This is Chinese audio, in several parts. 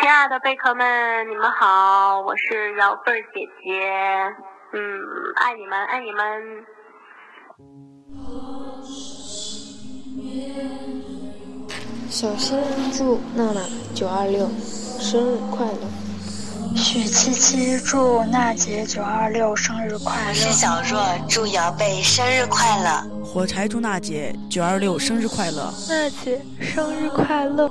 亲爱的贝壳们，你们好，我是姚贝儿姐姐，嗯，爱你们，爱你们。小新祝娜娜九二六生日快乐，许七七祝娜姐九二六生日快乐，是小若祝姚贝生日快乐，火柴祝娜姐九二六生日快乐，娜姐生日快乐。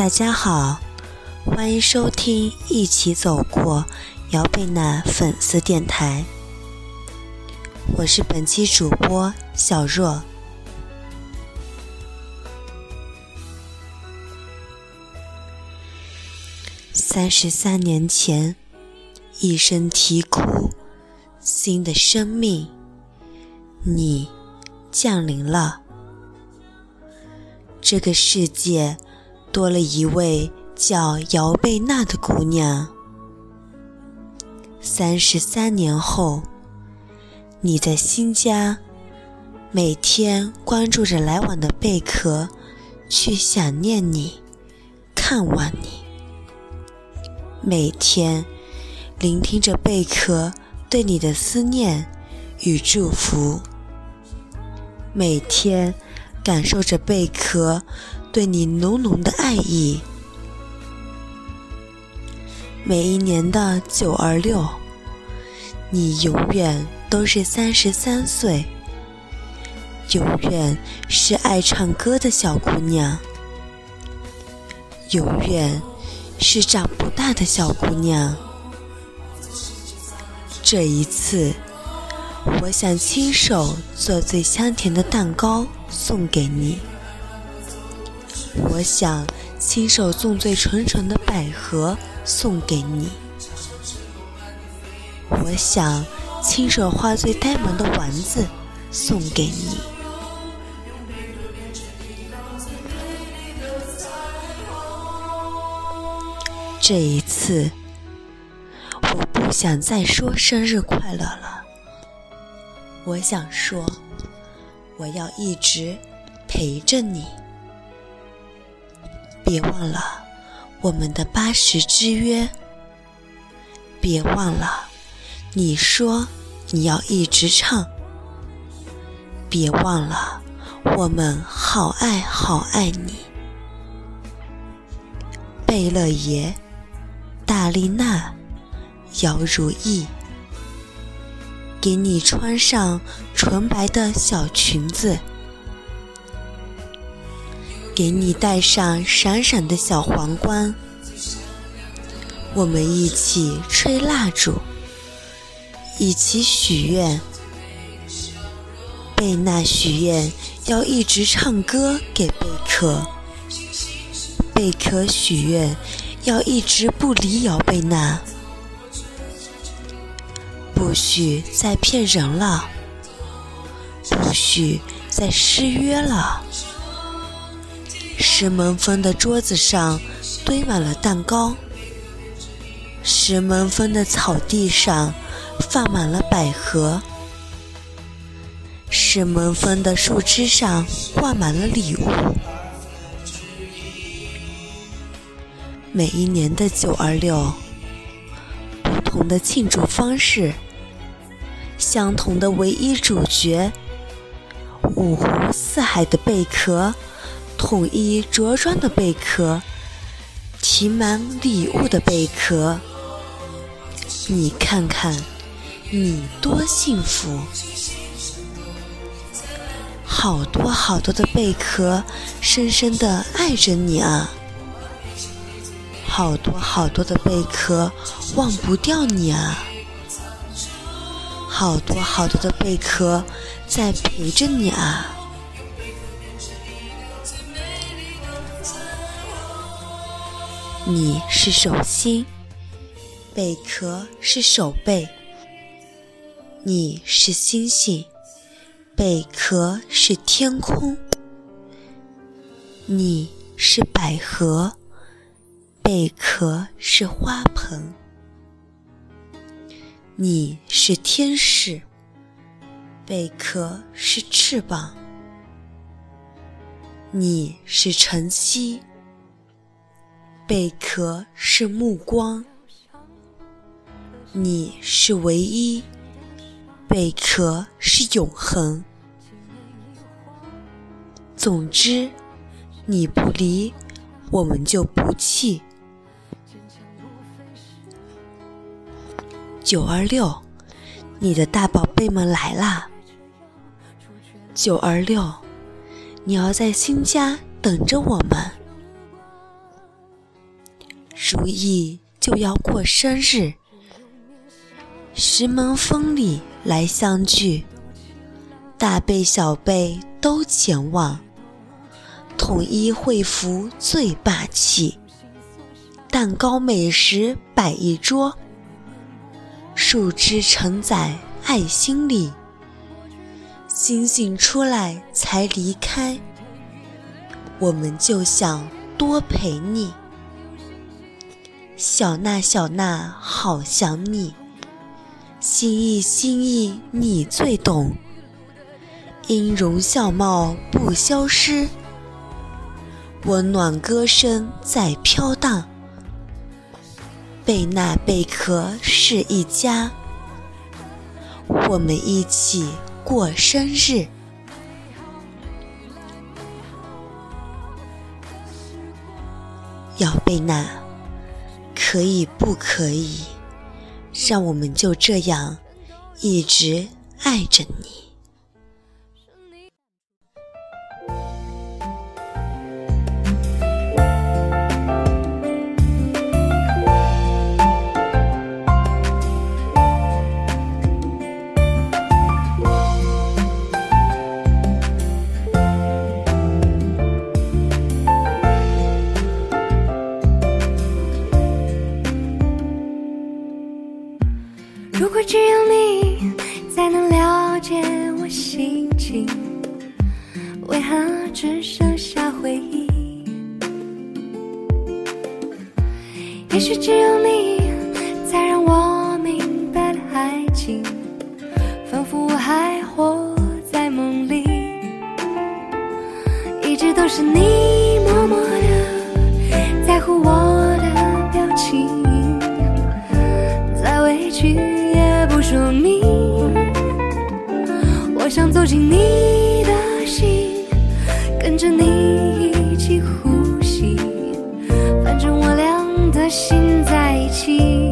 大家好，欢迎收听一起走过姚贝娜粉丝电台，我是本期主播小若。三十三年前，一声啼哭，新的生命，你降临了，这个世界。多了一位叫姚贝娜的姑娘。三十三年后，你在新家，每天关注着来往的贝壳，去想念你，看望你。每天聆听着贝壳对你的思念与祝福。每天感受着贝壳。对你浓浓的爱意。每一年的九二六，你永远都是三十三岁，永远是爱唱歌的小姑娘，永远是长不大的小姑娘。这一次，我想亲手做最香甜的蛋糕送给你。我想亲手种最纯纯的百合送给你，我想亲手画最呆萌的丸子送给你。这一次，我不想再说生日快乐了，我想说，我要一直陪着你。别忘了我们的八十之约。别忘了，你说你要一直唱。别忘了，我们好爱好爱你。贝勒爷、大丽娜、姚如意，给你穿上纯白的小裙子。给你戴上闪闪的小皇冠，我们一起吹蜡烛，一起许愿。贝娜许愿要一直唱歌给贝壳，贝壳许愿要一直不离姚贝娜，不许再骗人了，不许再失约了。石门峰的桌子上堆满了蛋糕，石门峰的草地上放满了百合，石门峰的树枝上挂满了礼物。每一年的九二六，不同的庆祝方式，相同的唯一主角，五湖四海的贝壳。统一着装的贝壳，提满礼物的贝壳，你看看，你多幸福！好多好多的贝壳，深深的爱着你啊！好多好多的贝壳，忘不掉你啊！好多好多的贝壳，在陪着你啊！你是手心，贝壳是手背；你是星星，贝壳是天空；你是百合，贝壳是花盆。你是天使，贝壳是翅膀。你是晨曦，贝壳是目光。你是唯一，贝壳是永恒。总之，你不离，我们就不弃。九二六，你的大宝贝们来啦！九二六。你要在新家等着我们。如意就要过生日，石门风里来相聚，大贝小贝都前往，统一会服最霸气，蛋糕美食摆一桌，树枝承载爱心里。星星出来才离开，我们就想多陪你。小娜小娜好想你，心意心意你最懂。音容笑貌不消失，温暖歌声在飘荡。贝纳贝壳是一家，我们一起。过生日，要贝娜，可以不可以？让我们就这样一直爱着你。如果只有你才能了解我心情，为何只剩下回忆？也许只有你才让我明白了爱情，仿佛我还活在梦里，一直都是你走进你的心，跟着你一起呼吸，反正我俩的心在一起，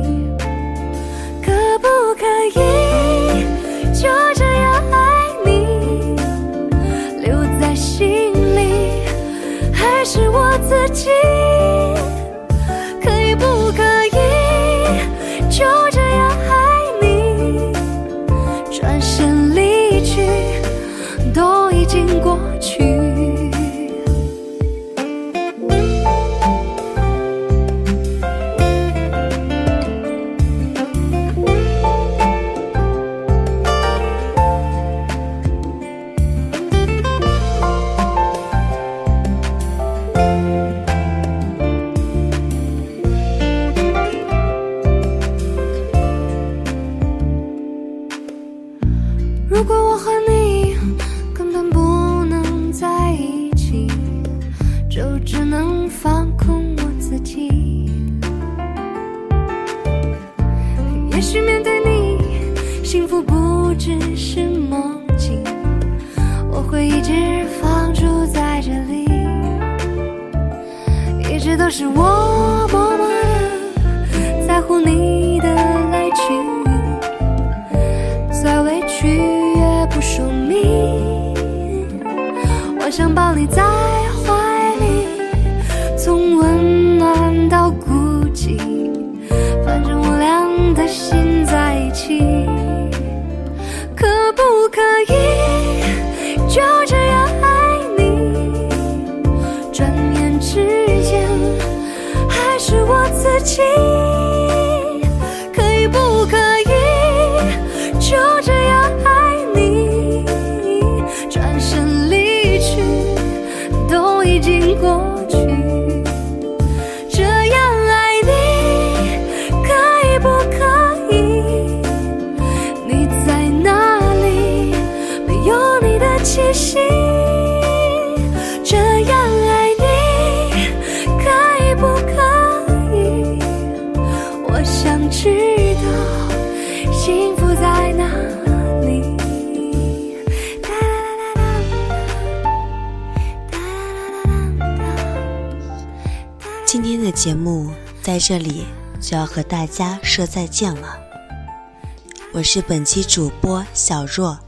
一直放逐在这里，一直都是我默默的在乎你的来去，再委屈也不说明。我想抱你在怀里，从温暖到孤寂，反正我俩的心在一起，可不可以就这气息。这样爱你可以不可以？我想知道幸福在哪里。哒啦啦啦哒啦啦啦啦。今天的节目在这里就要和大家说再见了。我是本期主播小若。